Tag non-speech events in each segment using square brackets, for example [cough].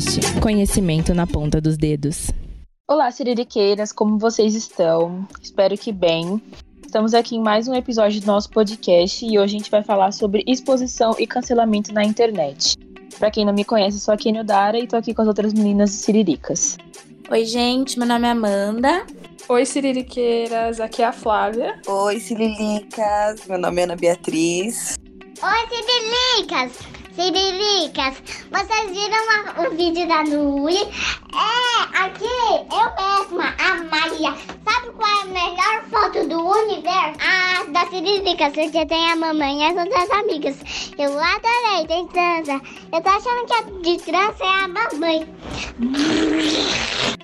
Siriricas Podcast. Conhecimento na ponta dos dedos. Olá, Siririqueiras, como vocês estão? Espero que bem. Estamos aqui em mais um episódio do nosso podcast e hoje a gente vai falar sobre exposição e cancelamento na internet. Para quem não me conhece, eu sou a Kenio Dara e tô aqui com as outras meninas Siriricas. Oi, gente, meu nome é Amanda. Oi, Siririqueiras, aqui é a Flávia. Oi, Sirilicas, meu nome é Ana Beatriz. Oi, Siriricas! Siriricas, vocês viram o vídeo da Nui? É, aqui, eu mesma, a Maria. Sabe qual é a melhor foto do universo? A da Siriricas, porque tem a mamãe e as outras amigas. Eu adorei, tem trança. Eu tô achando que a de trança é a mamãe.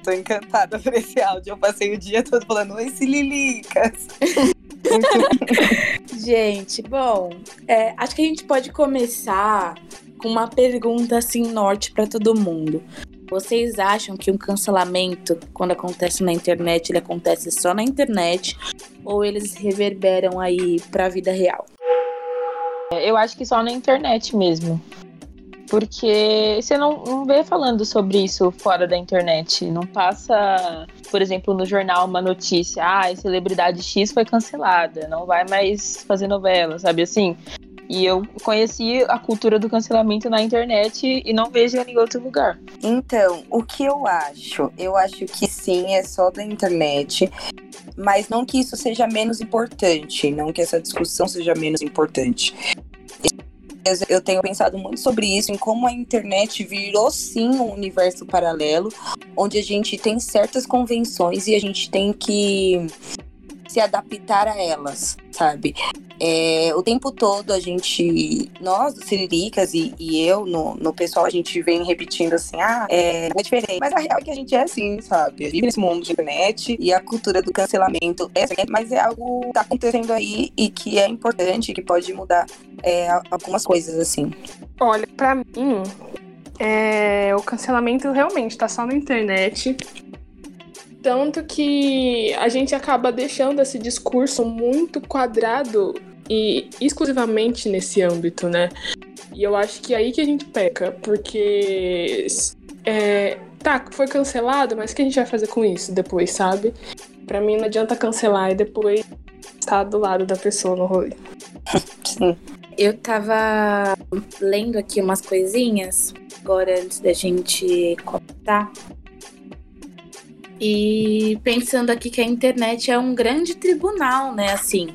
Tô encantada por esse áudio. Eu passei o dia todo falando, oi, Sirilicas. [laughs] [laughs] Gente, bom, é, acho que a gente pode começar com uma pergunta assim norte para todo mundo. Vocês acham que um cancelamento, quando acontece na internet, ele acontece só na internet ou eles reverberam aí para a vida real? Eu acho que só na internet mesmo. Porque você não, não vê falando sobre isso fora da internet. Não passa, por exemplo, no jornal uma notícia: ah, celebridade X foi cancelada, não vai mais fazer novela, sabe assim? E eu conheci a cultura do cancelamento na internet e não vejo em outro lugar. Então, o que eu acho? Eu acho que sim, é só da internet. Mas não que isso seja menos importante, não que essa discussão seja menos importante eu tenho pensado muito sobre isso, em como a internet virou sim um universo paralelo, onde a gente tem certas convenções e a gente tem que se adaptar a elas, sabe? É, o tempo todo a gente, nós, Siriricas e, e eu, no, no pessoal, a gente vem repetindo assim, ah, é, é diferente. Mas a real é que a gente é assim, sabe? Vive nesse mundo de internet e a cultura do cancelamento é assim, mas é algo que tá acontecendo aí e que é importante, que pode mudar é, algumas coisas, assim. Olha, para mim, é, o cancelamento realmente tá só na internet. Tanto que a gente acaba deixando esse discurso muito quadrado e exclusivamente nesse âmbito, né? E eu acho que é aí que a gente peca, porque é, tá, foi cancelado, mas o que a gente vai fazer com isso depois, sabe? Pra mim não adianta cancelar e depois estar do lado da pessoa no rolê. Sim. Eu tava lendo aqui umas coisinhas agora antes da gente contar. E pensando aqui que a internet é um grande tribunal, né? Assim,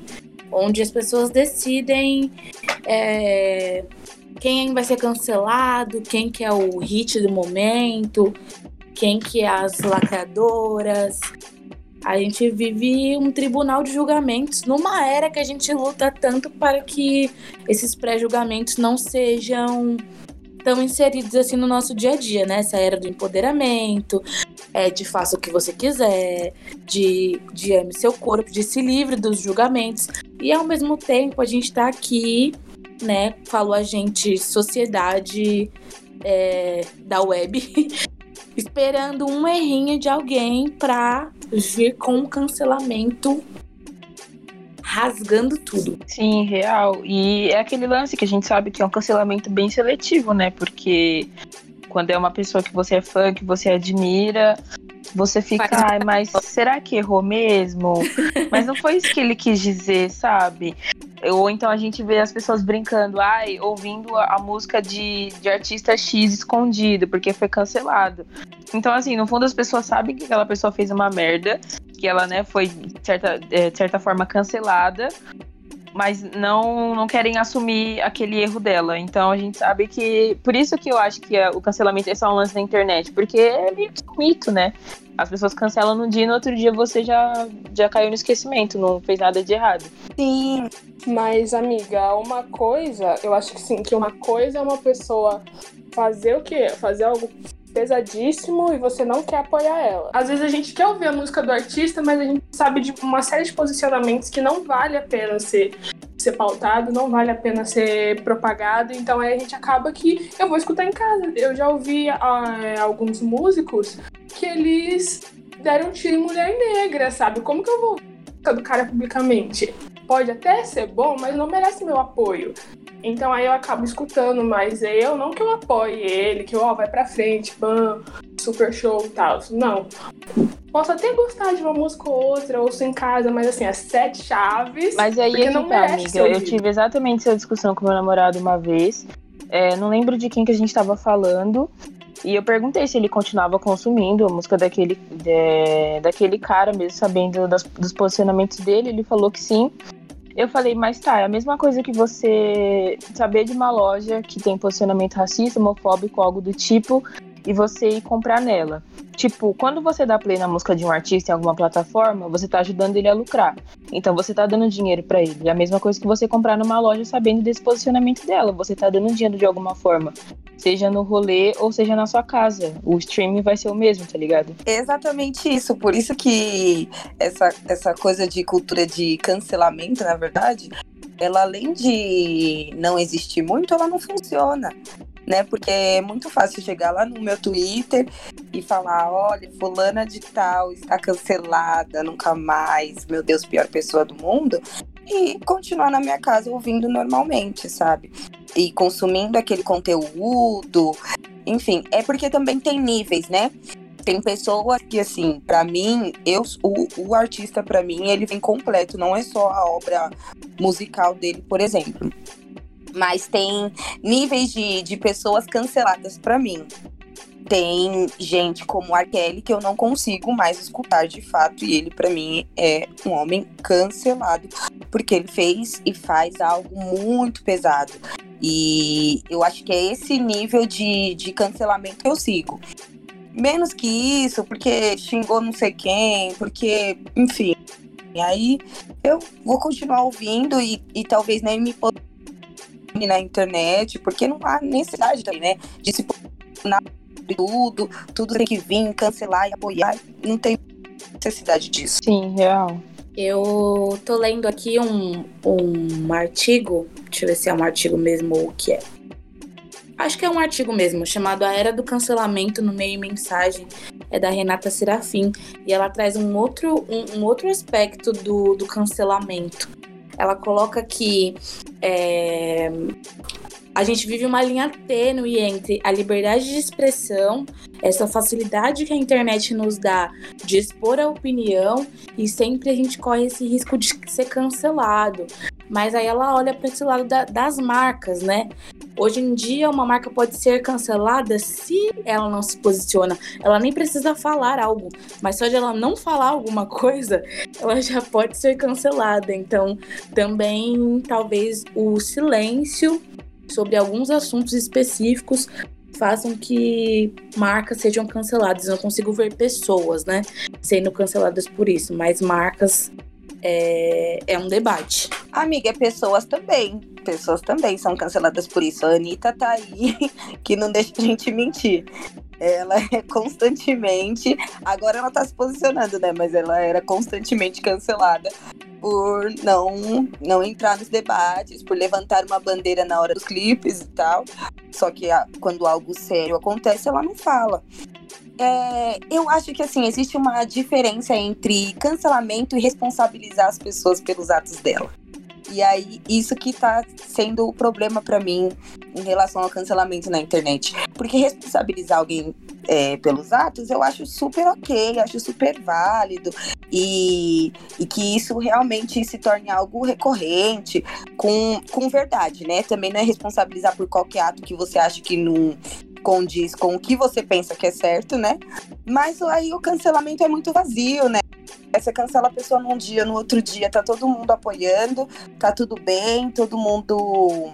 onde as pessoas decidem é, quem vai ser cancelado, quem que é o hit do momento, quem que é as lacradoras. A gente vive um tribunal de julgamentos numa era que a gente luta tanto para que esses pré-julgamentos não sejam tão inseridos assim no nosso dia a dia, né? Essa era do empoderamento, é, de faça o que você quiser, de, de ame seu corpo, de se livre dos julgamentos. E ao mesmo tempo a gente tá aqui, né? Falou a gente, sociedade é, da web, [laughs] esperando um errinho de alguém pra vir com um cancelamento rasgando tudo. Sim, real. E é aquele lance que a gente sabe que é um cancelamento bem seletivo, né? Porque quando é uma pessoa que você é fã, que você admira, você fica, ai, mas será que errou mesmo? [laughs] mas não foi isso que ele quis dizer, sabe? Ou então a gente vê as pessoas brincando, ai, ouvindo a, a música de, de artista X escondido, porque foi cancelado. Então, assim, no fundo as pessoas sabem que aquela pessoa fez uma merda, que ela, né, foi de certa, é, de certa forma cancelada, mas não, não querem assumir aquele erro dela. Então a gente sabe que. Por isso que eu acho que o cancelamento é só um lance na internet, porque é meio que um mito, né? As pessoas cancelam num dia e no outro dia você já, já caiu no esquecimento, não fez nada de errado. Sim. Mas, amiga, uma coisa, eu acho que sim, que uma coisa é uma pessoa fazer o quê? Fazer algo pesadíssimo e você não quer apoiar ela. Às vezes a gente quer ouvir a música do artista, mas a gente sabe de uma série de posicionamentos que não vale a pena ser ser pautado, não vale a pena ser propagado, então aí a gente acaba que eu vou escutar em casa. Eu já ouvi uh, alguns músicos que eles deram um tiro em mulher negra, sabe? Como que eu vou do cara publicamente? Pode até ser bom, mas não merece meu apoio. Então aí eu acabo escutando, mas eu não que eu apoie ele, que ó, vai pra frente, bam, super show e tal. Não. Posso até gostar de uma música ou outra, ouço em casa, mas assim, as sete chaves. Mas aí é que não tá, amiga. Eu tive exatamente essa discussão com meu namorado uma vez. É, não lembro de quem que a gente tava falando. E eu perguntei se ele continuava consumindo a música daquele, de- daquele cara, mesmo sabendo das- dos posicionamentos dele. Ele falou que sim. Eu falei, mas tá, é a mesma coisa que você saber de uma loja que tem posicionamento racista, homofóbico, algo do tipo, e você ir comprar nela. Tipo, quando você dá play na música de um artista em alguma plataforma, você tá ajudando ele a lucrar. Então você tá dando dinheiro pra ele. É a mesma coisa que você comprar numa loja sabendo desse posicionamento dela. Você tá dando dinheiro de alguma forma. Seja no rolê ou seja na sua casa. O streaming vai ser o mesmo, tá ligado? Exatamente isso. Por isso que essa, essa coisa de cultura de cancelamento, na verdade, ela além de não existir muito, ela não funciona. Né? Porque é muito fácil chegar lá no meu Twitter e falar, olha, fulana de tal está cancelada, nunca mais, meu Deus, pior pessoa do mundo, e continuar na minha casa ouvindo normalmente, sabe? E consumindo aquele conteúdo, enfim, é porque também tem níveis, né? Tem pessoas que, assim, pra mim, eu, o, o artista, pra mim, ele vem completo, não é só a obra musical dele, por exemplo. Mas tem níveis de, de pessoas canceladas pra mim. Tem gente como R. Kelly que eu não consigo mais escutar de fato, e ele, pra mim, é um homem cancelado, porque ele fez e faz algo muito pesado. E eu acho que é esse nível de, de cancelamento que eu sigo. Menos que isso, porque xingou não sei quem, porque, enfim. E aí eu vou continuar ouvindo e, e talvez nem me na internet, porque não há necessidade também, né? De se posicionar tudo, tudo tem que vir, cancelar e apoiar. Não tem necessidade disso. Sim, real. Eu tô lendo aqui um, um artigo, deixa eu ver se é um artigo mesmo ou o que é. Acho que é um artigo mesmo, chamado A Era do Cancelamento no Meio e Mensagem, é da Renata Serafim, e ela traz um outro, um, um outro aspecto do, do cancelamento. Ela coloca que é, a gente vive uma linha tênue entre a liberdade de expressão, essa facilidade que a internet nos dá de expor a opinião, e sempre a gente corre esse risco de ser cancelado. Mas aí ela olha para esse lado da- das marcas, né? Hoje em dia, uma marca pode ser cancelada se ela não se posiciona. Ela nem precisa falar algo, mas só de ela não falar alguma [laughs] coisa, ela já pode ser cancelada. Então, também talvez o silêncio sobre alguns assuntos específicos façam que marcas sejam canceladas. Eu não consigo ver pessoas, né, sendo canceladas por isso, mas marcas é, é um debate. Amiga, é pessoas também. Pessoas também são canceladas por isso. A Anitta tá aí, [laughs] que não deixa a gente mentir. Ela é constantemente. Agora ela tá se posicionando, né? Mas ela era constantemente cancelada por não, não entrar nos debates, por levantar uma bandeira na hora dos clipes e tal. Só que quando algo sério acontece, ela não fala. É, eu acho que assim existe uma diferença entre cancelamento e responsabilizar as pessoas pelos atos dela. E aí isso que tá sendo o problema pra mim em relação ao cancelamento na internet, porque responsabilizar alguém é, pelos atos eu acho super ok, acho super válido e, e que isso realmente se torne algo recorrente com, com verdade, né? Também não é responsabilizar por qualquer ato que você acha que não condiz com o que você pensa que é certo, né? Mas aí o cancelamento é muito vazio, né? Você cancela a pessoa num dia, no outro dia tá todo mundo apoiando, tá tudo bem, todo mundo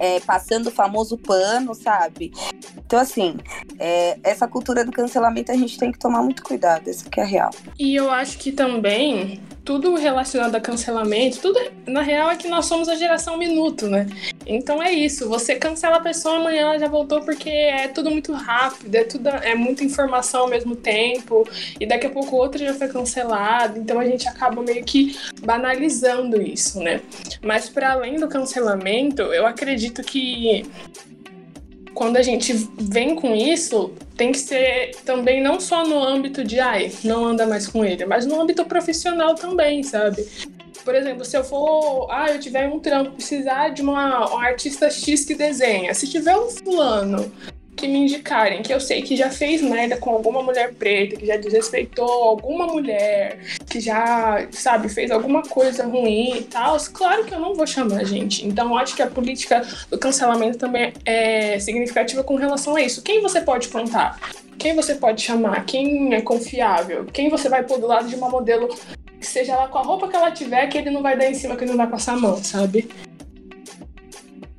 é, passando o famoso pano, sabe? Então, assim, é, essa cultura do cancelamento a gente tem que tomar muito cuidado, isso que é real. E eu acho que também tudo relacionado a cancelamento, tudo na real é que nós somos a geração minuto, né? Então é isso, você cancela a pessoa amanhã ela já voltou porque é tudo muito rápido, é tudo é muita informação ao mesmo tempo e daqui a pouco outra já foi cancelado, então a gente acaba meio que banalizando isso, né? Mas para além do cancelamento, eu acredito que quando a gente vem com isso, tem que ser também não só no âmbito de ai, não anda mais com ele, mas no âmbito profissional também, sabe? Por exemplo, se eu for, ah, eu tiver um trampo, precisar de uma, uma artista X que desenha. Se tiver um fulano que me indicarem, que eu sei que já fez merda com alguma mulher preta, que já desrespeitou alguma mulher, que já, sabe, fez alguma coisa ruim e tal, claro que eu não vou chamar, gente. Então, acho que a política do cancelamento também é significativa com relação a isso. Quem você pode contar? Quem você pode chamar? Quem é confiável? Quem você vai pôr do lado de uma modelo seja lá com a roupa que ela tiver, que ele não vai dar em cima, que ele não vai passar a mão, sabe?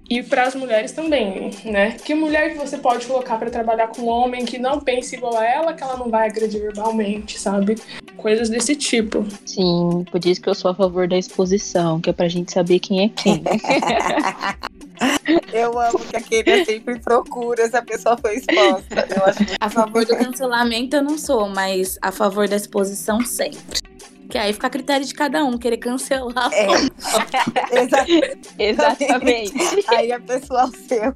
E para as mulheres também, né? Que mulher que você pode colocar para trabalhar com um homem que não pensa igual a ela, que ela não vai agredir verbalmente, sabe? Coisas desse tipo. Sim, por isso que eu sou a favor da exposição, que é pra gente saber quem é quem. [laughs] Eu amo que a Kenia sempre procura se a pessoa foi exposta. Eu acho A favor do cancelamento eu não sou, mas a favor da exposição sempre. Que aí fica a critério de cada um, querer cancelar. É. [laughs] Exa- Exatamente. Aí é pessoal [laughs] seu.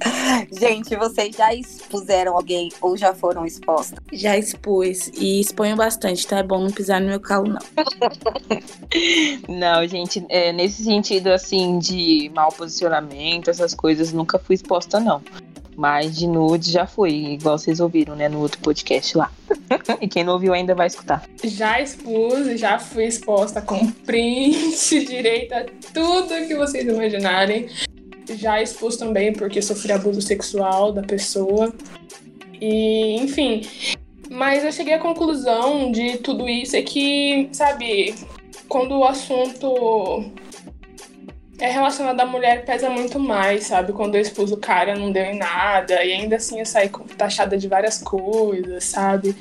[laughs] Gente, vocês já expuseram alguém ou já foram expostas? Já expus e exponho bastante, tá? É bom não pisar no meu calo, não. [laughs] Não, gente, é, nesse sentido, assim, de mau posicionamento, essas coisas, nunca fui exposta, não. Mas de nude já fui, igual vocês ouviram, né, no outro podcast lá. [laughs] e quem não ouviu ainda vai escutar. Já expus, já fui exposta com print, direita, tudo que vocês imaginarem. Já expus também porque sofri abuso sexual da pessoa. E, enfim. Mas eu cheguei à conclusão de tudo isso é que, sabe, quando o assunto é relacionado à mulher, pesa muito mais, sabe? Quando eu expus o cara, não deu em nada. E ainda assim eu saí taxada de várias coisas, sabe?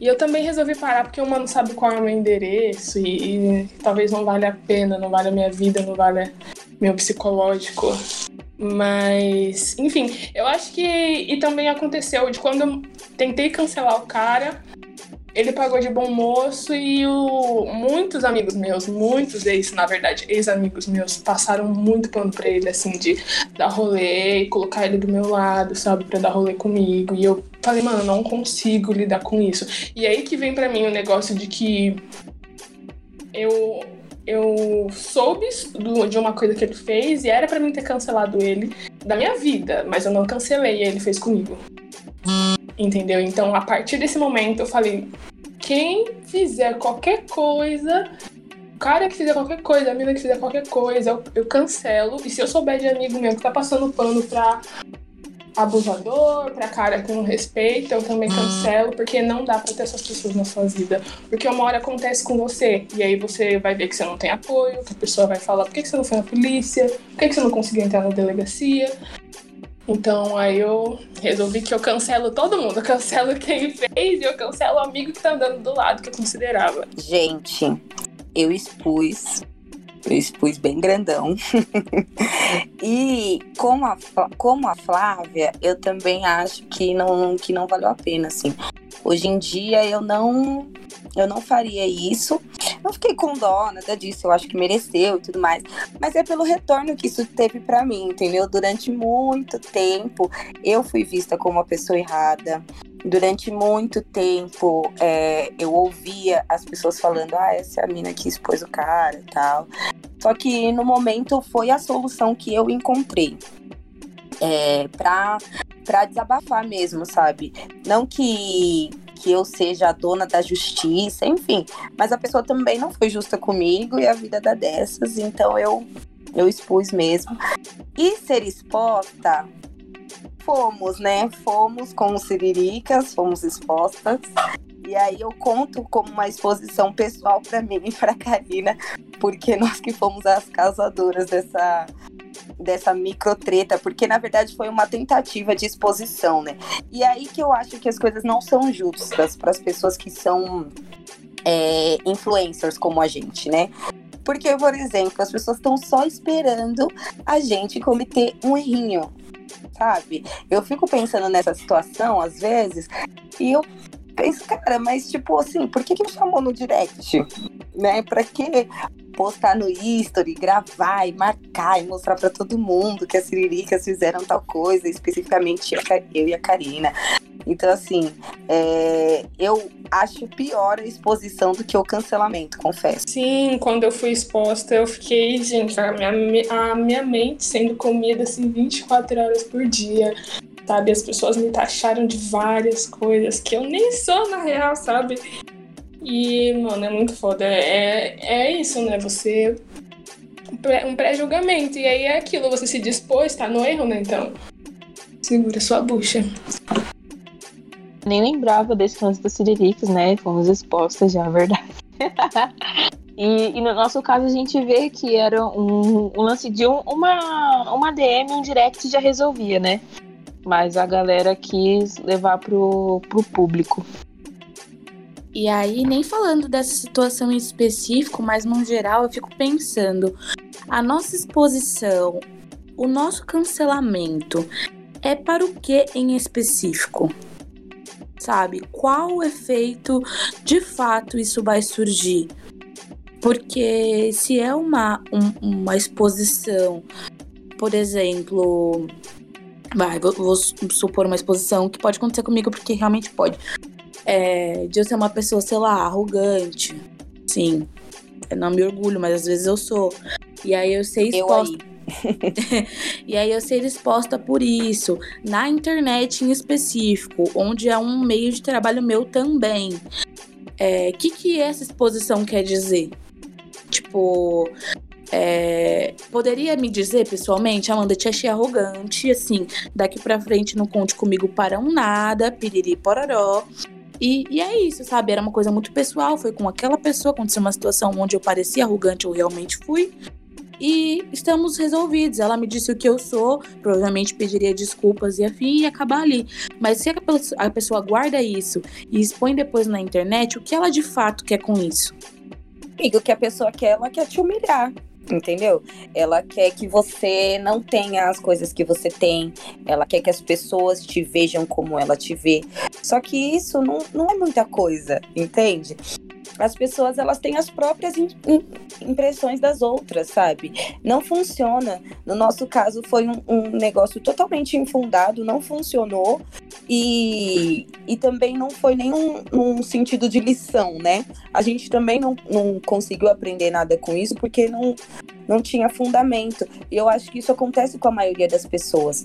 E eu também resolvi parar porque uma não sabe qual é o meu endereço e, e talvez não valha a pena, não vale a minha vida, não vale meu psicológico. Mas, enfim, eu acho que. E também aconteceu de quando eu tentei cancelar o cara, ele pagou de bom moço e o, muitos amigos meus, muitos ex, na verdade, ex-amigos meus, passaram muito pano pra ele, assim, de dar rolê e colocar ele do meu lado, sabe, pra dar rolê comigo. E eu falei, mano, não consigo lidar com isso. E aí que vem pra mim o negócio de que eu eu soube de uma coisa que ele fez e era pra mim ter cancelado ele da minha vida, mas eu não cancelei e ele fez comigo. Entendeu? Então, a partir desse momento, eu falei: quem fizer qualquer coisa, o cara que fizer qualquer coisa, a mina que fizer qualquer coisa, eu, eu cancelo. E se eu souber de amigo meu que tá passando pano pra abusador, pra cara que não respeita, eu também cancelo, porque não dá pra ter essas pessoas na sua vida. Porque uma hora acontece com você, e aí você vai ver que você não tem apoio, que a pessoa vai falar por que que você não foi na polícia, por que que você não conseguiu entrar na delegacia. Então aí eu resolvi que eu cancelo todo mundo, eu cancelo quem fez e eu cancelo o amigo que tá andando do lado que eu considerava. Gente, eu expus. Eu expus bem grandão. [laughs] e como a, como a Flávia, eu também acho que não, que não valeu a pena, assim. Hoje em dia eu não eu não faria isso. Não fiquei com dó, nada disso. Eu acho que mereceu e tudo mais. Mas é pelo retorno que isso teve pra mim, entendeu? Durante muito tempo eu fui vista como uma pessoa errada. Durante muito tempo é, eu ouvia as pessoas falando: ah, essa é a mina que expôs o cara e tal. Só que no momento foi a solução que eu encontrei. É, pra desabafar mesmo, sabe? Não que, que eu seja a dona da justiça, enfim. Mas a pessoa também não foi justa comigo e a vida dá dessas, então eu, eu expus mesmo. E ser exposta, fomos, né? Fomos como siriricas, fomos expostas. E aí eu conto como uma exposição pessoal para mim e para Karina, porque nós que fomos as causadoras dessa dessa microtreta, porque na verdade foi uma tentativa de exposição, né? E aí que eu acho que as coisas não são justas para as pessoas que são é, influencers como a gente, né? Porque, por exemplo, as pessoas estão só esperando a gente cometer um errinho, sabe? Eu fico pensando nessa situação às vezes e eu penso, cara, mas tipo assim, por que que me chamou no direct? Né? Pra quê? postar no history, gravar e marcar e mostrar para todo mundo que as Siriricas fizeram tal coisa, especificamente eu e a Karina. Então, assim, é, eu acho pior a exposição do que o cancelamento, confesso. Sim, quando eu fui exposta, eu fiquei, gente, a minha, a minha mente sendo comida assim 24 horas por dia. Sabe, as pessoas me taxaram de várias coisas que eu nem sou na real, sabe? E, mano, é muito foda. É, é isso, né? Você. Um pré-julgamento. E aí é aquilo, você se dispôs, tá no erro, né? Então, segura sua bucha. Nem lembrava desse lance das Siriricas, né? Fomos expostas já, a verdade. [laughs] e, e, no nosso caso a gente vê que era um, um lance de um, uma, uma DM, um direct já resolvia, né? Mas a galera quis levar pro, pro público. E aí, nem falando dessa situação em específico, mas no geral, eu fico pensando: a nossa exposição, o nosso cancelamento, é para o que em específico? sabe? Qual efeito de fato isso vai surgir? Porque se é uma, um, uma exposição, por exemplo, vai, vou, vou, supor uma exposição que pode acontecer comigo, porque realmente pode. É, de eu ser uma pessoa, sei lá, arrogante. Sim. Eu não me orgulho, mas às vezes eu sou. E aí eu sei exposta. [laughs] e aí eu ser exposta por isso, na internet em específico, onde é um meio de trabalho meu também. O é, que, que essa exposição quer dizer? Tipo, é, poderia me dizer pessoalmente, Amanda, te achei arrogante, assim, daqui pra frente não conte comigo para um nada, piriri pororó. E, e, é isso, sabe? Era uma coisa muito pessoal, foi com aquela pessoa, aconteceu uma situação onde eu parecia arrogante, eu realmente fui e estamos resolvidos. Ela me disse o que eu sou, provavelmente pediria desculpas e afim e acabar ali. Mas se a pessoa guarda isso e expõe depois na internet, o que ela de fato quer com isso? O que a pessoa quer, ela quer te humilhar entendeu? Ela quer que você não tenha as coisas que você tem, ela quer que as pessoas te vejam como ela te vê. Só que isso não, não é muita coisa, entende? As pessoas elas têm as próprias impressões das outras, sabe? Não funciona. No nosso caso foi um, um negócio totalmente infundado, não funcionou e, e também não foi nenhum num sentido de lição, né? A gente também não, não conseguiu aprender nada com isso porque não, não tinha fundamento. E eu acho que isso acontece com a maioria das pessoas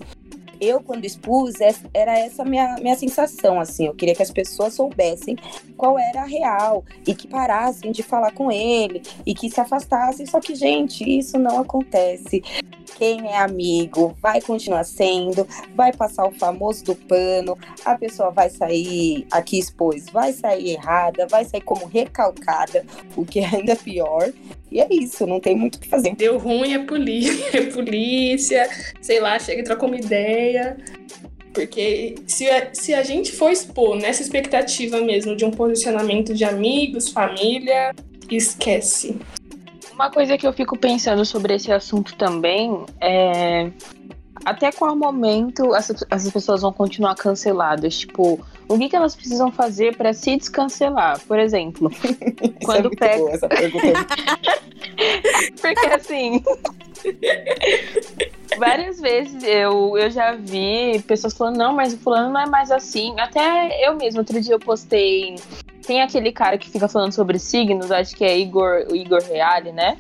eu, quando expus, era essa minha, minha sensação, assim. Eu queria que as pessoas soubessem qual era a real e que parassem de falar com ele e que se afastassem. Só que, gente, isso não acontece. Quem é amigo vai continuar sendo, vai passar o famoso do pano, a pessoa vai sair, aqui expôs, vai sair errada, vai sair como recalcada, o que é ainda pior. E é isso, não tem muito o que fazer. Deu ruim é polícia, [laughs] é polícia, sei lá, chega e troca uma ideia. Porque se a, se a gente for expor nessa expectativa mesmo de um posicionamento de amigos, família, esquece. Uma coisa que eu fico pensando sobre esse assunto também é até qual momento essas, essas pessoas vão continuar canceladas? Tipo, o que, que elas precisam fazer para se descancelar? Por exemplo, [laughs] [laughs] quando é pega. Boa essa pergunta. [laughs] Porque assim. Várias vezes eu, eu já vi pessoas falando, não, mas o fulano não é mais assim. Até eu mesmo, outro dia eu postei. Tem aquele cara que fica falando sobre signos, acho que é Igor, o Igor Reale, né?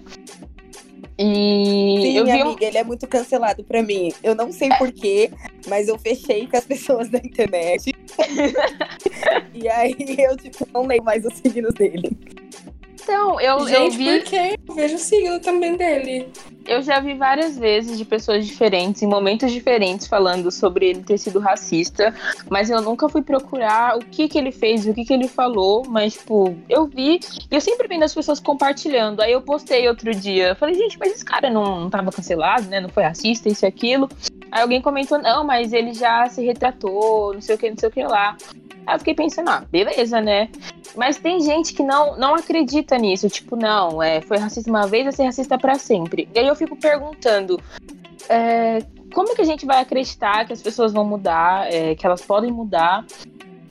E Sim, eu vi amiga, um... ele é muito cancelado para mim. Eu não sei porquê, mas eu fechei com as [laughs] pessoas da internet. [laughs] e aí eu, tipo, não leio mais os signos dele. Então, eu, Gente, eu vi. Porque eu vejo o signo também dele. Eu já vi várias vezes de pessoas diferentes, em momentos diferentes, falando sobre ele ter sido racista, mas eu nunca fui procurar o que que ele fez, o que que ele falou, mas, tipo, eu vi, e eu sempre vendo as pessoas compartilhando. Aí eu postei outro dia, falei, gente, mas esse cara não, não tava cancelado, né? Não foi racista, isso e aquilo. Aí alguém comentou, não, mas ele já se retratou, não sei o que, não sei o que lá. Aí eu fiquei pensando, ah, beleza, né? Mas tem gente que não, não acredita nisso. Tipo, não, é, foi racista uma vez, vai ser racista para sempre. E aí eu fico perguntando. É, como que a gente vai acreditar que as pessoas vão mudar, é, que elas podem mudar?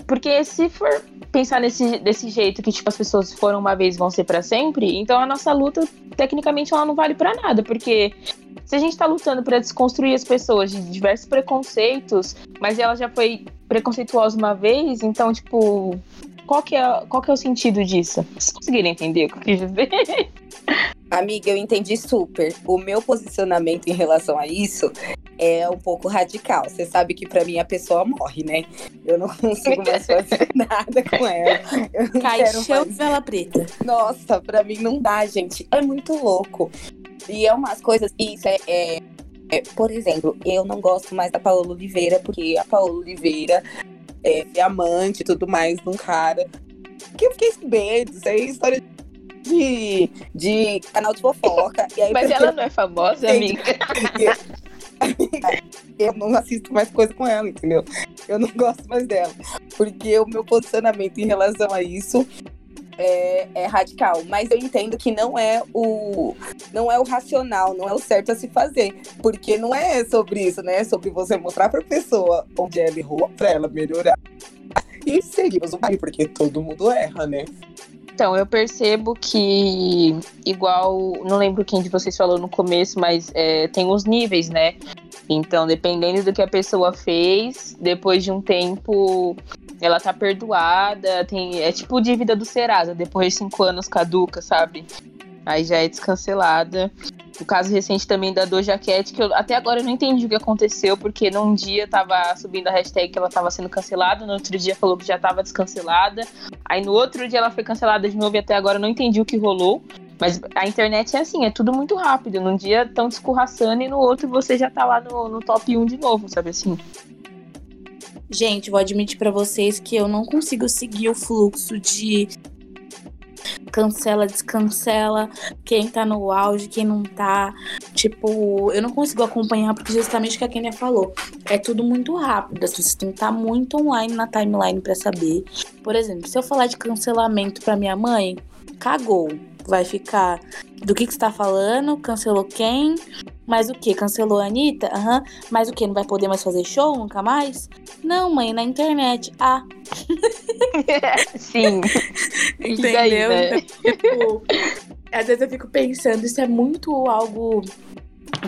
Porque se for pensar nesse, desse jeito, que tipo, as pessoas foram uma vez vão ser para sempre, então a nossa luta, tecnicamente, ela não vale para nada, porque se a gente está lutando para desconstruir as pessoas de diversos preconceitos, mas ela já foi preconceituosa uma vez, então, tipo, qual que é, qual que é o sentido disso? Vocês conseguiram entender o que eu quis dizer? Amiga, eu entendi super. O meu posicionamento em relação a isso é um pouco radical. Você sabe que para mim a pessoa morre, né? Eu não [laughs] consigo mais fazer [laughs] nada com ela. Eu Caixão de vela preta. Nossa, pra mim não dá, gente. É muito louco. E é umas coisas. Isso é, é- é- Por exemplo, eu não gosto mais da Paola Oliveira, porque a Paola Oliveira é, amante e tudo mais de um cara. Que eu fiquei sabendo, isso aí é história de, de canal de fofoca. E aí, Mas ela não é famosa, [laughs] amiga? eu não assisto mais coisa com ela, entendeu? Eu não gosto mais dela. Porque o meu posicionamento em relação a isso é, é radical. Mas eu entendo que não é o não é o racional, não é o certo a se fazer. Porque não é sobre isso, né? É sobre você mostrar pra pessoa onde ela errou, pra ela melhorar. E seguimos o caminho, porque todo mundo erra, né? Então, eu percebo que, igual, não lembro quem de vocês falou no começo, mas é, tem os níveis, né? Então, dependendo do que a pessoa fez, depois de um tempo, ela tá perdoada. Tem, é tipo dívida do Serasa, depois de cinco anos caduca, sabe? Aí já é descancelada. O caso recente também da Doja Cat, que eu, até agora eu não entendi o que aconteceu, porque num dia tava subindo a hashtag que ela tava sendo cancelada, no outro dia falou que já tava descancelada. Aí no outro dia ela foi cancelada de novo e até agora eu não entendi o que rolou. Mas a internet é assim, é tudo muito rápido. Num dia estão te escorraçando e no outro você já tá lá no, no top 1 de novo, sabe assim? Gente, vou admitir pra vocês que eu não consigo seguir o fluxo de cancela, descancela, quem tá no auge, quem não tá. Tipo, eu não consigo acompanhar porque justamente o que a Kenia falou. É tudo muito rápido, as pessoas têm que estar muito online na timeline pra saber. Por exemplo, se eu falar de cancelamento pra minha mãe, cagou. Vai ficar do que, que você tá falando, cancelou quem, mas o que? Cancelou a Anitta? Aham. Mas o que? Não vai poder mais fazer show nunca mais? Não, mãe, na internet. Ah, [laughs] Sim. Entendeu? né? Tipo, às vezes eu fico pensando, isso é muito algo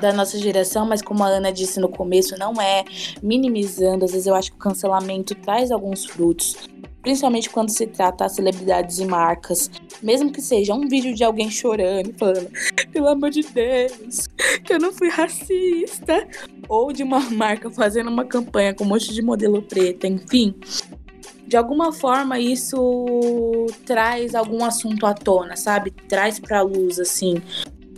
da nossa geração, mas como a Ana disse no começo, não é minimizando. Às vezes eu acho que o cancelamento traz alguns frutos. Principalmente quando se trata de celebridades e marcas. Mesmo que seja um vídeo de alguém chorando, falando, pelo amor de Deus, que eu não fui racista. Ou de uma [laughs] marca fazendo uma campanha com um monte de modelo preta, enfim de alguma forma isso traz algum assunto à tona, sabe? Traz pra luz, assim,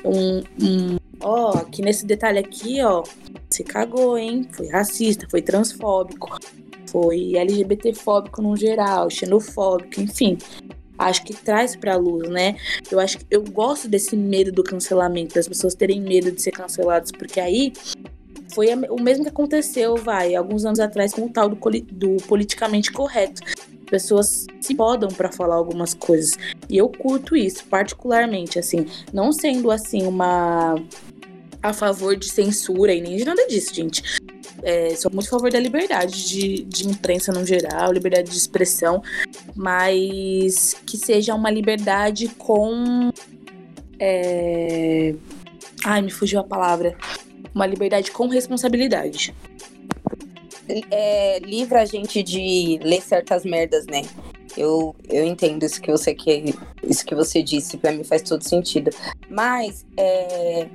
um. um ó, aqui nesse detalhe aqui, ó, se cagou, hein? Foi racista, foi transfóbico, foi LGBTfóbico no geral, xenofóbico, enfim. Acho que traz pra luz, né? Eu acho que eu gosto desse medo do cancelamento, das pessoas terem medo de ser canceladas, porque aí foi o mesmo que aconteceu, vai, alguns anos atrás com o tal do, do politicamente correto. Pessoas se podam pra falar algumas coisas. E eu curto isso, particularmente, assim, não sendo assim uma a favor de censura e nem de nada disso, gente. É, sou muito a favor da liberdade de, de imprensa no geral, liberdade de expressão, mas que seja uma liberdade com. é, Ai, me fugiu a palavra. Uma liberdade com responsabilidade. é, livra a gente de ler certas merdas, né? Eu, eu entendo isso que você que, isso que você disse, pra mim faz todo sentido. Mas é,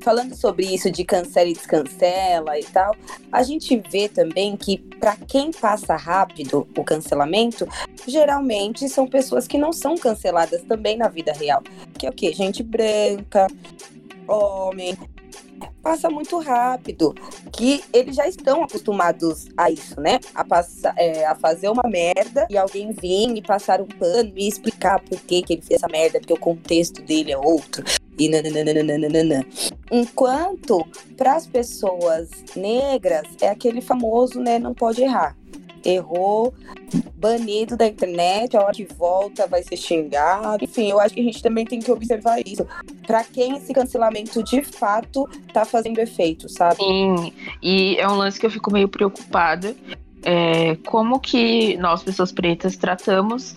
falando sobre isso de cancela e descancela e tal, a gente vê também que pra quem passa rápido o cancelamento, geralmente são pessoas que não são canceladas também na vida real. Que é o quê? Gente branca, homem. Passa muito rápido que eles já estão acostumados a isso, né? A, passar, é, a fazer uma merda e alguém vir e passar um pano e explicar por que, que ele fez essa merda, porque o contexto dele é outro. E nananana. Enquanto para as pessoas negras é aquele famoso, né? Não pode errar. Errou, banido da internet, a hora que volta vai ser xingado. Enfim, eu acho que a gente também tem que observar isso. Pra quem esse cancelamento de fato tá fazendo efeito, sabe? Sim, e é um lance que eu fico meio preocupada, é, como que nós, pessoas pretas, tratamos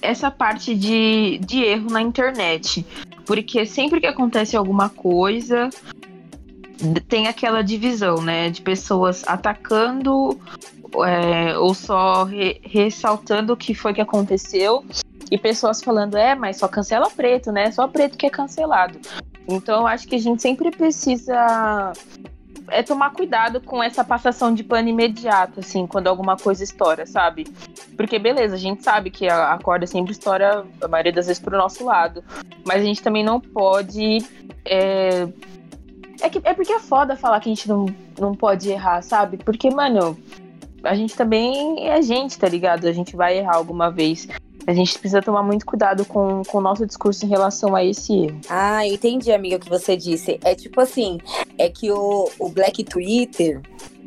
essa parte de, de erro na internet. Porque sempre que acontece alguma coisa, tem aquela divisão, né? De pessoas atacando é, ou só re, ressaltando o que foi que aconteceu. E pessoas falando, é, mas só cancela preto, né? Só preto que é cancelado. Então eu acho que a gente sempre precisa é tomar cuidado com essa passação de pano imediato, assim, quando alguma coisa estoura, sabe? Porque, beleza, a gente sabe que a, a corda sempre estoura, a maioria das vezes, pro nosso lado. Mas a gente também não pode. É, é, que, é porque é foda falar que a gente não, não pode errar, sabe? Porque, mano, a gente também é gente, tá ligado? A gente vai errar alguma vez. A gente precisa tomar muito cuidado com, com o nosso discurso em relação a esse erro. Ah, entendi, amiga, o que você disse. É tipo assim, é que o, o Black Twitter,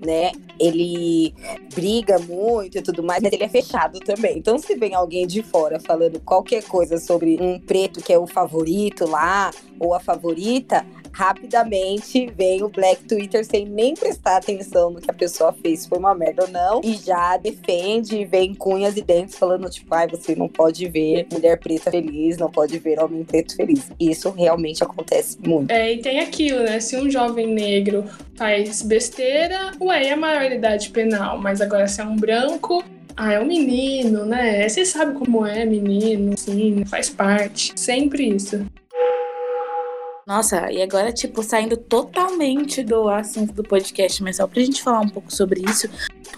né? Ele briga muito e tudo mais, mas ele é fechado também. Então, se vem alguém de fora falando qualquer coisa sobre um preto que é o favorito lá, ou a favorita, rapidamente vem o Black Twitter sem nem prestar atenção no que a pessoa fez, se foi uma merda ou não, e já defende, vem cunhas e dentes falando, tipo, ai, você não pode ver mulher preta feliz, não pode ver homem preto feliz. Isso realmente acontece muito. É, e tem aquilo, né? Se um jovem negro faz besteira, ué, é a maioridade penal, mas agora se é um branco, ah, é um menino, né? Você sabe como é menino, sim, faz parte. Sempre isso. Nossa, e agora, tipo, saindo totalmente do assunto do podcast, mas só pra gente falar um pouco sobre isso,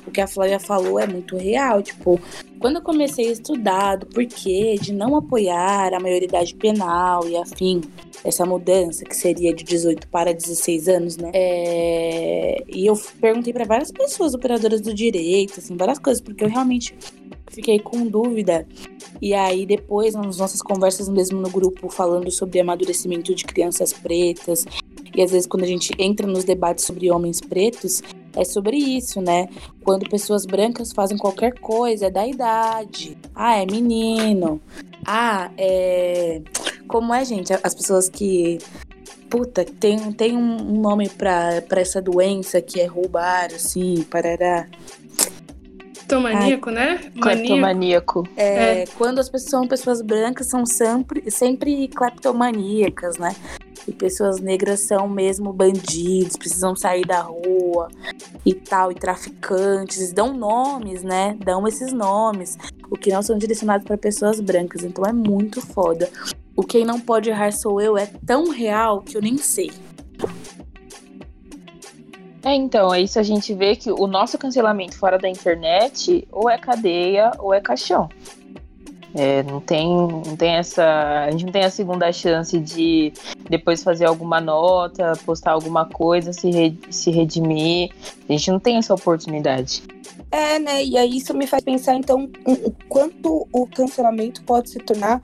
o que a Flávia falou é muito real. Tipo, quando eu comecei a estudar do porquê de não apoiar a maioridade penal e afim, essa mudança que seria de 18 para 16 anos, né? É... E eu perguntei para várias pessoas, operadoras do direito, assim, várias coisas, porque eu realmente fiquei com dúvida. E aí, depois, nas nossas conversas mesmo no grupo, falando sobre amadurecimento de crianças pretas, e às vezes quando a gente entra nos debates sobre homens pretos, é sobre isso, né? Quando pessoas brancas fazem qualquer coisa, é da idade. Ah, é menino. Ah, é. Como é, gente? As pessoas que puta, tem, tem um nome pra, pra essa doença que é roubar, assim, parará. Cleptomaníaco, né? Cleptomaníaco. É, é, Quando as pessoas são pessoas brancas, são sempre, sempre cleptomaníacas, né? E pessoas negras são mesmo bandidos, precisam sair da rua e tal, e traficantes. Dão nomes, né? Dão esses nomes, o que não são direcionados para pessoas brancas. Então é muito foda. O quem não pode errar sou eu é tão real que eu nem sei. É, então, é isso a gente vê que o nosso cancelamento fora da internet ou é cadeia ou é caixão. É, não tem, não tem essa. A gente não tem a segunda chance de depois fazer alguma nota, postar alguma coisa, se, re, se redimir. A gente não tem essa oportunidade. É, né? E aí isso me faz pensar, então, o quanto o cancelamento pode se tornar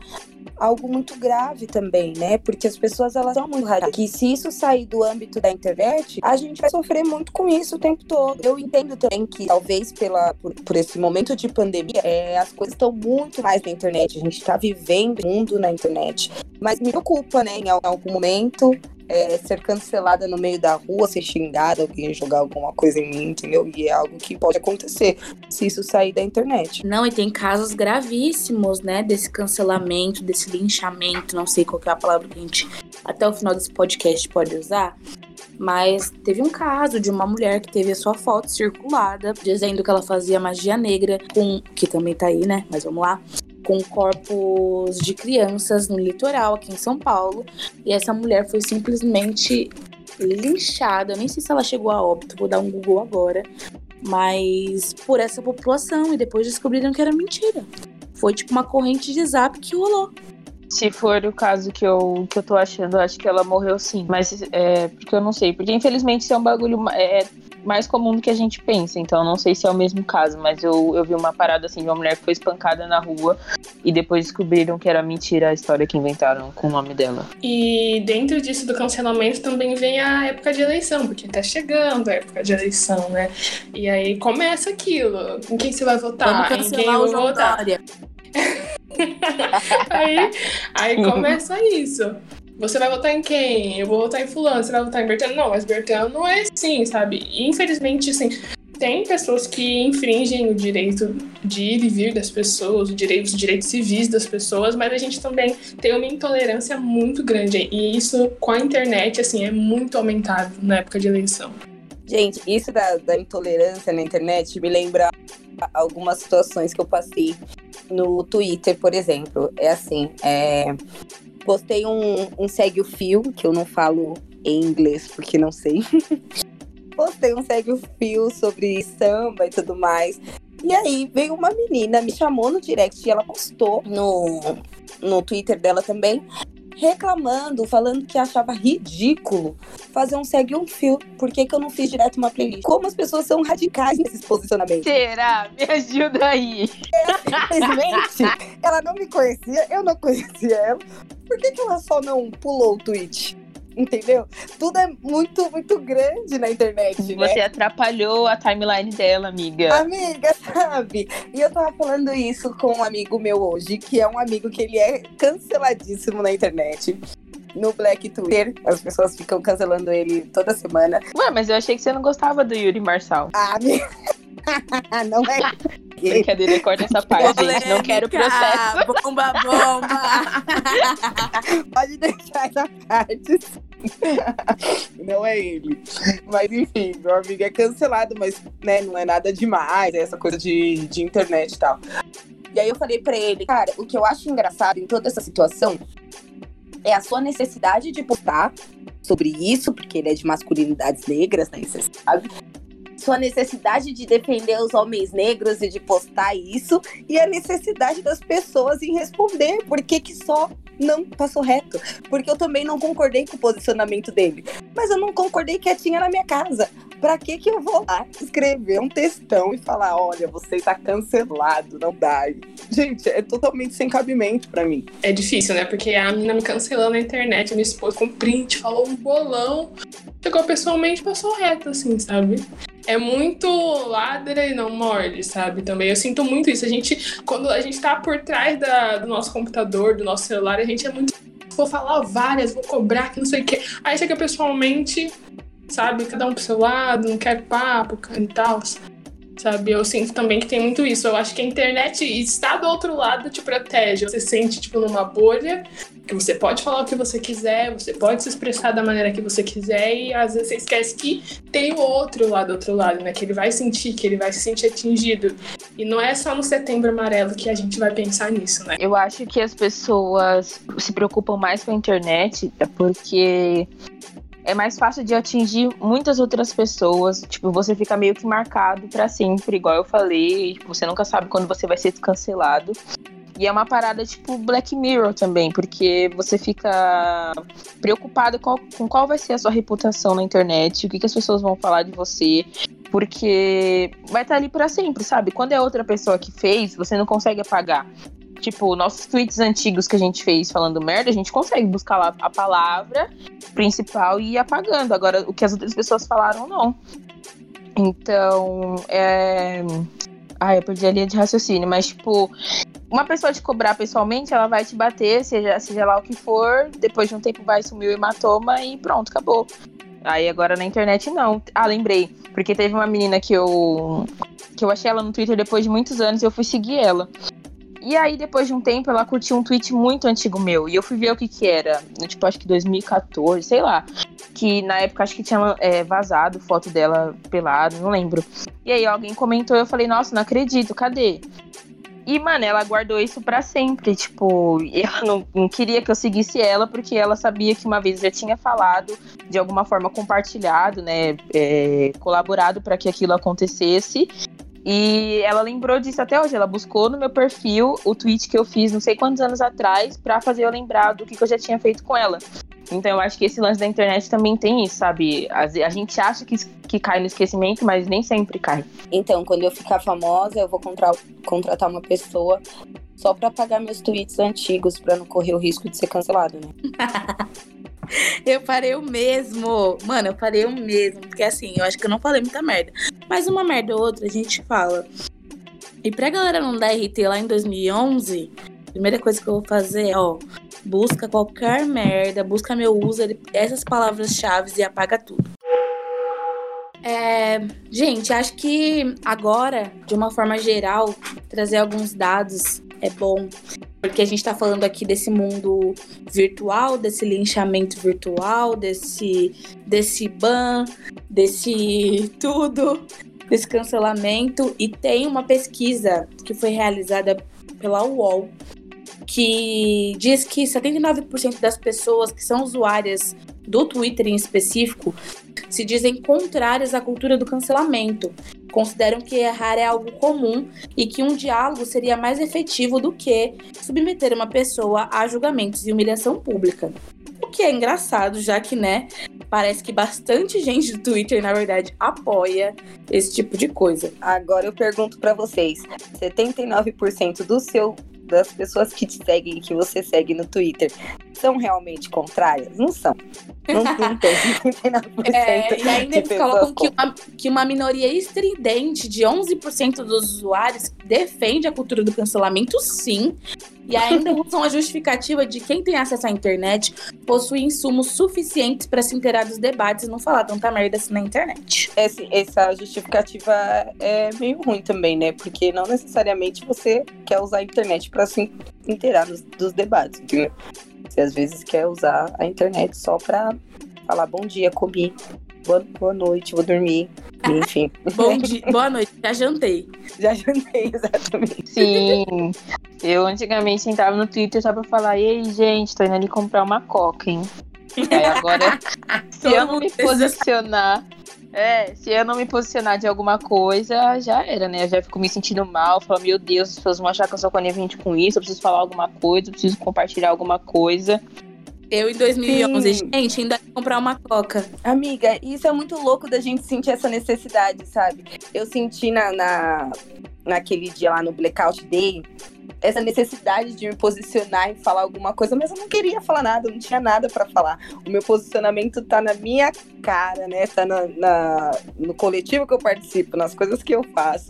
algo muito grave também, né? Porque as pessoas elas são muito raras. Que se isso sair do âmbito da internet, a gente vai sofrer muito com isso o tempo todo. Eu entendo também que talvez pela, por, por esse momento de pandemia, é, as coisas estão muito mais na internet. A gente está vivendo mundo na internet. Mas me preocupa, né? Em algum momento é, ser cancelada no meio da rua, ser xingada, alguém jogar alguma coisa em mim, entendeu? E é algo que pode acontecer se isso sair da internet. Não, e tem casos gravíssimos, né, desse cancelamento, desse linchamento, não sei qual é a palavra que a gente até o final desse podcast pode usar. Mas teve um caso de uma mulher que teve a sua foto circulada, dizendo que ela fazia magia negra, com. que também tá aí, né? Mas vamos lá com corpos de crianças no litoral, aqui em São Paulo. E essa mulher foi simplesmente linchada. Eu nem sei se ela chegou a óbito, vou dar um Google agora. Mas por essa população. E depois descobriram que era mentira. Foi tipo uma corrente de zap que rolou. Se for o caso que eu, que eu tô achando, eu acho que ela morreu sim. Mas é porque eu não sei. Porque infelizmente isso é um bagulho. É, mais comum do que a gente pensa. Então, não sei se é o mesmo caso, mas eu, eu vi uma parada assim de uma mulher que foi espancada na rua e depois descobriram que era mentira a história que inventaram com o nome dela. E dentro disso do cancelamento também vem a época de eleição, porque tá chegando a época de eleição, né? E aí começa aquilo. Em quem você vai votar? Vamos em quem eu vou votar? [laughs] aí, aí começa isso. Você vai votar em quem? Eu vou votar em fulano, você vai votar em Bertano? Não, mas Bertano não é assim, sabe? Infelizmente, assim, tem pessoas que infringem o direito de ir e vir das pessoas, o direito, os direitos civis das pessoas, mas a gente também tem uma intolerância muito grande. E isso, com a internet, assim, é muito aumentado na época de eleição. Gente, isso da, da intolerância na internet me lembra algumas situações que eu passei no Twitter, por exemplo. É assim, é... postei um, um segue o fio, que eu não falo em inglês porque não sei. [laughs] postei um segue o fio sobre samba e tudo mais. E aí veio uma menina, me chamou no direct e ela postou no, no Twitter dela também, reclamando, falando que achava ridículo fazer um segue um fio. Por que, que eu não fiz direto uma playlist? Como as pessoas são radicais nesses posicionamentos. Será? Me ajuda aí. Simplesmente, ela não me conhecia, eu não conhecia ela. Por que, que ela só não pulou o tweet? Entendeu? Tudo é muito, muito grande na internet, né? Você atrapalhou a timeline dela, amiga. Amiga, sabe? E eu tava falando isso com um amigo meu hoje, que é um amigo que ele é canceladíssimo na internet no Black Twitter. As pessoas ficam cancelando ele toda semana. Ué, mas eu achei que você não gostava do Yuri Marçal. Ah, amiga. [laughs] não é. Brincadeira, corta essa parte, Polêmica, gente. Não quero processo. Bomba, bomba. [laughs] Pode deixar essa parte. [laughs] Não é ele. Mas enfim, meu amigo é cancelado, mas né, não é nada demais, é essa coisa de, de internet e tal. E aí eu falei pra ele, cara, o que eu acho engraçado em toda essa situação é a sua necessidade de postar sobre isso, porque ele é de masculinidades negras, né? Você sabe sua necessidade de defender os homens negros e de postar isso, e a necessidade das pessoas em responder por que, que só não passou reto. Porque eu também não concordei com o posicionamento dele. Mas eu não concordei quietinha na minha casa. Pra que que eu vou lá escrever um textão e falar, olha, você está cancelado, não dá. Gente, é totalmente sem cabimento para mim. É difícil, né? Porque a menina me cancelou na internet, me expôs com print, falou um bolão. Chegou pessoalmente, passou reto, assim, sabe? é muito ladra e não morde, sabe? Também eu sinto muito isso. A gente, quando a gente tá por trás da, do nosso computador, do nosso celular, a gente é muito. Vou falar várias, vou cobrar, que não sei o quê. Aí chega pessoalmente, sabe? Cada um pro seu lado, não quer papo e tal. Sabe? Eu sinto também que tem muito isso. Eu acho que a internet está do outro lado te protege. Você sente, tipo, numa bolha que você pode falar o que você quiser, você pode se expressar da maneira que você quiser e às vezes você esquece que tem o outro lado do outro lado, né? Que ele vai sentir, que ele vai se sentir atingido. E não é só no setembro amarelo que a gente vai pensar nisso, né? Eu acho que as pessoas se preocupam mais com a internet porque é mais fácil de atingir muitas outras pessoas. Tipo, você fica meio que marcado para sempre, igual eu falei. Tipo, você nunca sabe quando você vai ser cancelado. E é uma parada tipo Black Mirror também, porque você fica preocupado com, com qual vai ser a sua reputação na internet, o que, que as pessoas vão falar de você, porque vai estar ali para sempre, sabe? Quando é outra pessoa que fez, você não consegue apagar. Tipo, nossos tweets antigos que a gente fez falando merda, a gente consegue buscar lá a palavra principal e ir apagando. Agora, o que as outras pessoas falaram, não. Então, é. Ai, eu perdi a linha de raciocínio, mas, tipo, uma pessoa te cobrar pessoalmente, ela vai te bater, seja, seja lá o que for, depois de um tempo vai sumir o hematoma e pronto, acabou. Aí agora na internet não. Ah, lembrei. Porque teve uma menina que eu. que eu achei ela no Twitter depois de muitos anos e eu fui seguir ela. E aí, depois de um tempo, ela curtiu um tweet muito antigo meu. E eu fui ver o que que era. Tipo, acho que 2014, sei lá. Que na época acho que tinha é, vazado foto dela pelada, não lembro. E aí alguém comentou eu falei, nossa, não acredito, cadê? E, mano, ela guardou isso para sempre. Tipo, ela não, não, queria que eu seguisse ela, porque ela sabia que uma vez já tinha falado, de alguma forma compartilhado, né? É, colaborado para que aquilo acontecesse. E ela lembrou disso até hoje. Ela buscou no meu perfil o tweet que eu fiz não sei quantos anos atrás para fazer eu lembrar do que, que eu já tinha feito com ela. Então eu acho que esse lance da internet também tem isso, sabe? A, a gente acha que, que cai no esquecimento, mas nem sempre cai. Então, quando eu ficar famosa, eu vou contratar, contratar uma pessoa só para apagar meus tweets antigos, para não correr o risco de ser cancelado, né? [laughs] eu parei o mesmo. Mano, eu parei o mesmo. Porque assim, eu acho que eu não falei muita merda. Mas uma merda ou outra a gente fala. E pra galera não dar RT lá em 2011, a primeira coisa que eu vou fazer é, ó, busca qualquer merda, busca meu user, essas palavras-chave e apaga tudo. É, gente, acho que agora, de uma forma geral, trazer alguns dados é bom. Porque a gente tá falando aqui desse mundo virtual, desse linchamento virtual, desse, desse ban, desse tudo, desse cancelamento. E tem uma pesquisa que foi realizada pela UOL que diz que 79% das pessoas que são usuárias do Twitter em específico se dizem contrárias à cultura do cancelamento. Consideram que errar é algo comum e que um diálogo seria mais efetivo do que submeter uma pessoa a julgamentos e humilhação pública. O que é engraçado, já que, né, parece que bastante gente do Twitter, na verdade, apoia esse tipo de coisa. Agora eu pergunto pra vocês: 79% do seu das pessoas que te seguem, que você segue no Twitter, são realmente contrárias? Não são. Não, [laughs] não tem 59% É, e ainda eles colocam que uma, que uma minoria estridente de 11% dos usuários defende a cultura do cancelamento, sim. E ainda [laughs] usam a justificativa de quem tem acesso à internet possui insumos suficientes para se inteirar dos debates e não falar tanta merda assim na internet. Esse- essa justificativa é meio ruim também, né? Porque não necessariamente você quer usar a internet para se inteirar nos- dos debates, entendeu? Você às vezes quer usar a internet só para falar bom dia, comi, boa, boa noite, vou dormir, enfim. [laughs] Bom dia, boa noite, já jantei. Já jantei, [laughs] exatamente. Sim. Eu antigamente entrava no Twitter só pra falar, ei, gente, tô indo ali comprar uma coca, hein? [laughs] Aí agora, se eu não me precisa- posicionar. É, se eu não me posicionar de alguma coisa, já era, né? Eu já fico me sentindo mal, falo, meu Deus, as pessoas vão achar que eu sou conivente com isso, eu preciso falar alguma coisa, eu preciso compartilhar alguma coisa. Eu em 2011, Sim. gente, ainda ia comprar uma coca. Amiga, isso é muito louco da gente sentir essa necessidade, sabe? Eu senti na, na, naquele dia lá no Blackout Day essa necessidade de me posicionar e falar alguma coisa, mas eu não queria falar nada, eu não tinha nada pra falar. O meu posicionamento tá na minha cara, né? Tá na, na- no coletivo que eu participo, nas coisas que eu faço.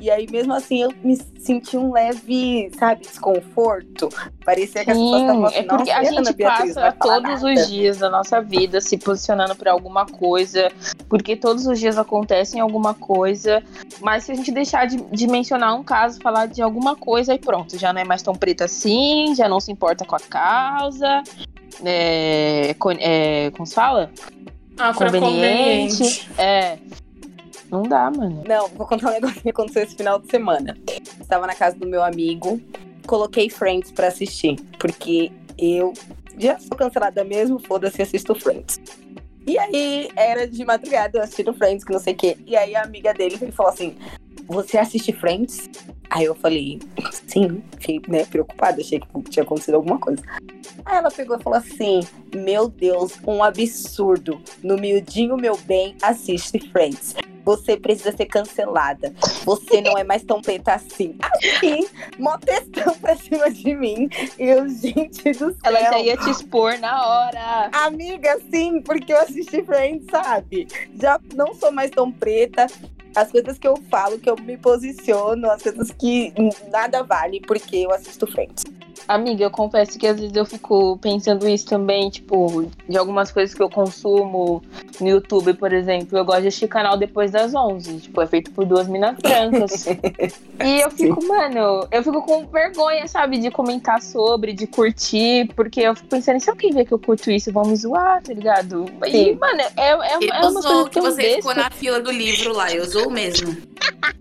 E aí, mesmo assim, eu me senti um leve, sabe, desconforto. Parecia que as pessoas estavam assim, é porque "Nossa, a gente Beatriz, passa todos nada?" os dias da nossa vida se posicionando por alguma coisa, porque todos os dias acontecem alguma coisa, mas se a gente deixar de, de mencionar um caso, falar de alguma coisa, aí pronto, já não é mais tão preta assim, já não se importa com a causa, é, co- é, como se fala? Afroconveniente. É. Não dá, mano. Não, vou contar um negócio que aconteceu esse final de semana. Estava na casa do meu amigo, coloquei Friends pra assistir, porque eu já sou cancelada mesmo, foda-se, assisto Friends. E aí, era de madrugada, eu assistindo Friends, que não sei o quê. E aí, a amiga dele falou assim: Você assiste Friends? Aí eu falei: Sim, fiquei né, preocupada, achei que tinha acontecido alguma coisa. Aí ela pegou e falou assim: Meu Deus, um absurdo. No miudinho, meu bem, assiste Friends. Você precisa ser cancelada. Você não é mais tão preta assim. Assim, mó textão pra cima de mim. E eu, gente do céu. Ela já ia te expor na hora. Amiga, sim, porque eu assisti Friends, sabe? Já não sou mais tão preta. As coisas que eu falo, que eu me posiciono, as coisas que nada vale, porque eu assisto Friends. Amiga, eu confesso que às vezes eu fico pensando isso também, tipo, de algumas coisas que eu consumo no YouTube, por exemplo. Eu gosto de assistir canal depois das 11. Tipo, é feito por duas minas brancas. [laughs] e eu fico, mano, eu fico com vergonha, sabe, de comentar sobre, de curtir, porque eu fico pensando, se alguém ver que eu curto isso, vão me zoar, tá ligado? E, Sim. mano, é, é, é Eu uma sou coisa que tão você besta. ficou na fila do livro lá, eu sou mesmo.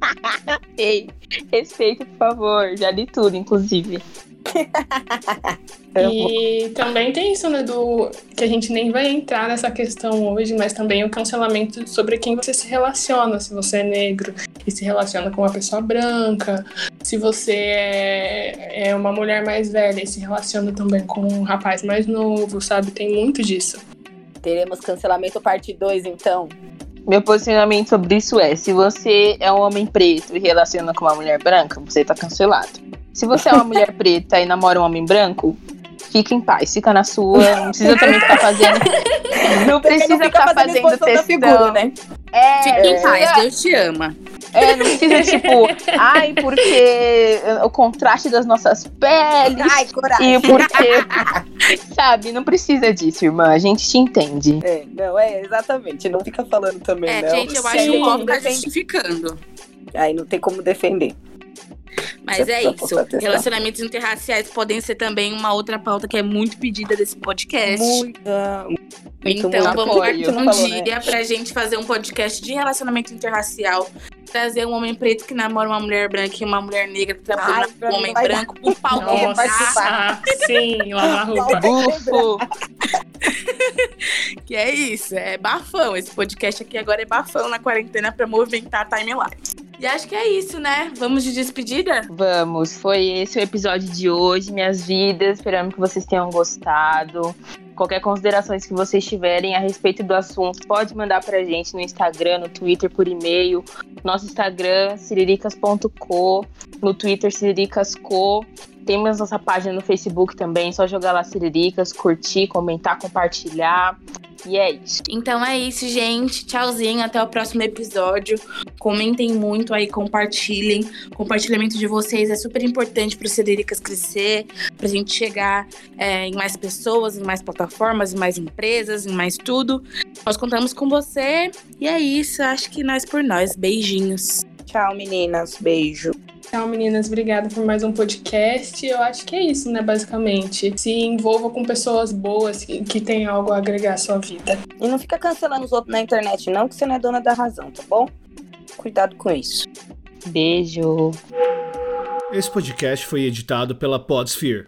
[laughs] Ei, respeito, por favor. Já li tudo, inclusive. [laughs] E também tem isso, né, do que a gente nem vai entrar nessa questão hoje, mas também o cancelamento sobre quem você se relaciona, se você é negro e se relaciona com uma pessoa branca, se você é, é uma mulher mais velha e se relaciona também com um rapaz mais novo, sabe? Tem muito disso. Teremos cancelamento parte 2, então. Meu posicionamento sobre isso é: se você é um homem preto e relaciona com uma mulher branca, você tá cancelado. Se você é uma mulher [laughs] preta e namora um homem branco, fica em paz, fica na sua, não precisa também ficar fazendo. [laughs] Não precisa não fica ficar fazendo fazendo textão. figura, né? É, Fique em paz, precisa- Deus te ama. é, não precisa, tipo, ai, porque o contraste das nossas peles. Ai, coragem. E porque Sabe, não precisa disso, irmã. A gente te entende. É, não, é, exatamente. Não fica falando também, É, não. gente, eu acho Sim. que o tá justificando. Aí não tem como defender. Mas é isso. Relacionamentos interraciais podem ser também uma outra pauta que é muito pedida desse podcast. Muita. então muito vamos um falou, né? dia pra gente fazer um podcast de relacionamento interracial. Trazer um homem preto que namora uma mulher branca e uma mulher negra que namora um homem branco. O pau [laughs] Não, quebrar. Nossa, sim, lavar roupa. Bufo. [laughs] Que é isso, é bafão. Esse podcast aqui agora é bafão na quarentena pra movimentar a timeline. E acho que é isso, né? Vamos de Vamos, foi esse o episódio de hoje, minhas vidas. Esperamos que vocês tenham gostado. Qualquer considerações que vocês tiverem a respeito do assunto, pode mandar pra gente no Instagram, no Twitter, por e-mail. Nosso Instagram, siriricas.co, no Twitter, siriricasco. Temos nossa página no Facebook também, só jogar lá Siriricas, curtir, comentar, compartilhar. E é isso. Então é isso, gente. Tchauzinho, até o próximo episódio. Comentem muito aí, compartilhem. O compartilhamento de vocês é super importante para o Ceriricas crescer, pra gente chegar é, em mais pessoas, em mais plataformas, em mais empresas, em mais tudo. Nós contamos com você. E é isso, acho que nós por nós. Beijinhos. Tchau, meninas. Beijo. Tchau, meninas. Obrigada por mais um podcast. Eu acho que é isso, né, basicamente. Se envolva com pessoas boas que, que têm algo a agregar à sua vida. E não fica cancelando os outros na internet, não, que você não é dona da razão, tá bom? Cuidado com isso. Beijo. Esse podcast foi editado pela Podsphere.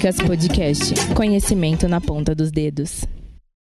Siriricas Podcast. Conhecimento na ponta dos dedos.